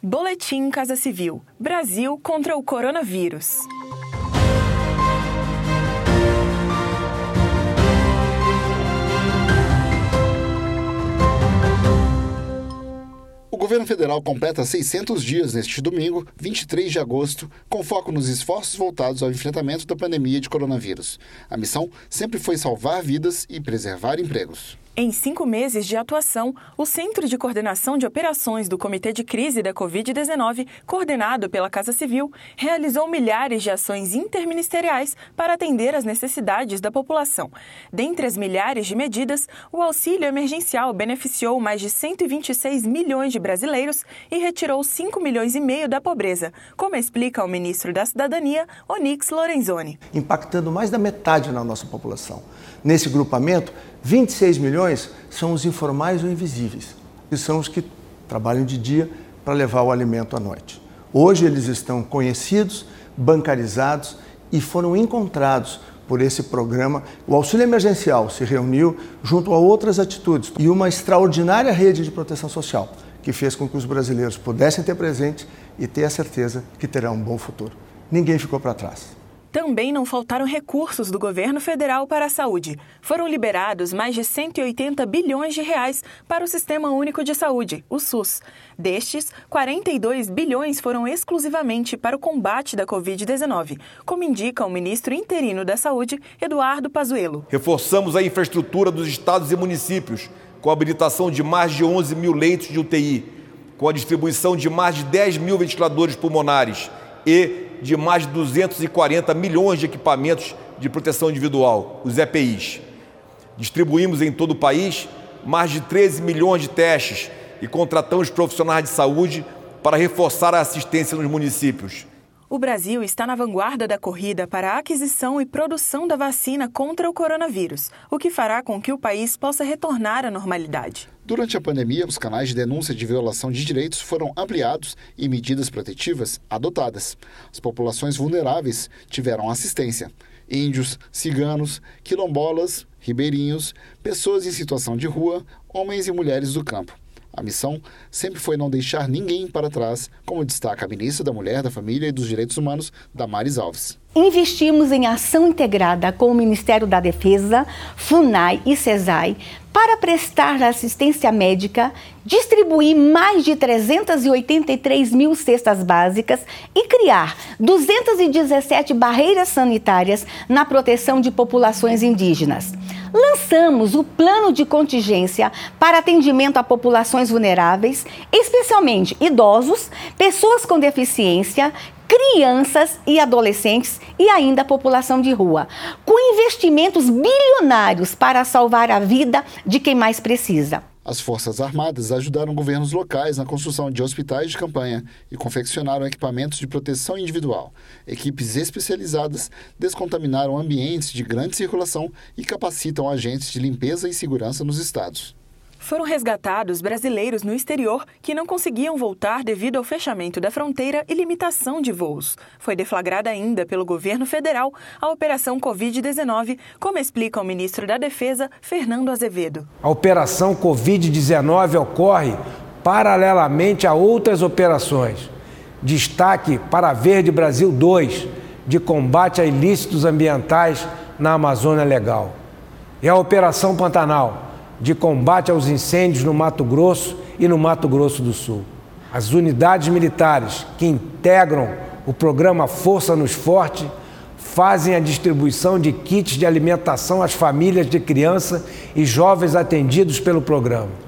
Boletim Casa Civil: Brasil contra o coronavírus. O governo federal completa 600 dias neste domingo, 23 de agosto, com foco nos esforços voltados ao enfrentamento da pandemia de coronavírus. A missão sempre foi salvar vidas e preservar empregos. Em cinco meses de atuação, o Centro de Coordenação de Operações do Comitê de Crise da Covid-19, coordenado pela Casa Civil, realizou milhares de ações interministeriais para atender às necessidades da população. Dentre as milhares de medidas, o auxílio emergencial beneficiou mais de 126 milhões de brasileiros e retirou 5 milhões e meio da pobreza, como explica o ministro da Cidadania, Onix Lorenzoni. Impactando mais da metade na nossa população. Nesse grupamento, 26 milhões são os informais ou invisíveis, que são os que trabalham de dia para levar o alimento à noite. Hoje eles estão conhecidos, bancarizados e foram encontrados por esse programa. O auxílio emergencial se reuniu junto a outras atitudes e uma extraordinária rede de proteção social que fez com que os brasileiros pudessem ter presente e ter a certeza que terão um bom futuro. Ninguém ficou para trás. Também não faltaram recursos do governo federal para a saúde. Foram liberados mais de 180 bilhões de reais para o Sistema Único de Saúde, o SUS. Destes, 42 bilhões foram exclusivamente para o combate da Covid-19, como indica o ministro interino da Saúde, Eduardo Pazuello. Reforçamos a infraestrutura dos estados e municípios, com a habilitação de mais de 11 mil leitos de UTI, com a distribuição de mais de 10 mil ventiladores pulmonares e de mais de 240 milhões de equipamentos de proteção individual, os EPIs. Distribuímos em todo o país mais de 13 milhões de testes e contratamos profissionais de saúde para reforçar a assistência nos municípios. O Brasil está na vanguarda da corrida para a aquisição e produção da vacina contra o coronavírus, o que fará com que o país possa retornar à normalidade. Durante a pandemia, os canais de denúncia de violação de direitos foram ampliados e medidas protetivas adotadas. As populações vulneráveis tiveram assistência. Índios, ciganos, quilombolas, ribeirinhos, pessoas em situação de rua, homens e mulheres do campo. A missão sempre foi não deixar ninguém para trás, como destaca a ministra da Mulher, da Família e dos Direitos Humanos, Damares Alves. Investimos em ação integrada com o Ministério da Defesa, FUNAI e CESAI para prestar assistência médica, distribuir mais de 383 mil cestas básicas e criar 217 barreiras sanitárias na proteção de populações indígenas. Lançamos o plano de contingência para atendimento a populações vulneráveis, especialmente idosos, pessoas com deficiência, crianças e adolescentes e ainda a população de rua, com investimentos bilionários para salvar a vida de quem mais precisa. As Forças Armadas ajudaram governos locais na construção de hospitais de campanha e confeccionaram equipamentos de proteção individual. Equipes especializadas descontaminaram ambientes de grande circulação e capacitam agentes de limpeza e segurança nos estados. Foram resgatados brasileiros no exterior que não conseguiam voltar devido ao fechamento da fronteira e limitação de voos. Foi deflagrada ainda pelo governo federal a Operação Covid-19, como explica o ministro da Defesa, Fernando Azevedo. A Operação Covid-19 ocorre paralelamente a outras operações. Destaque para a Verde Brasil 2, de combate a ilícitos ambientais na Amazônia Legal. E a Operação Pantanal de combate aos incêndios no Mato Grosso e no Mato Grosso do Sul. As unidades militares que integram o programa Força nos Forte fazem a distribuição de kits de alimentação às famílias de criança e jovens atendidos pelo programa.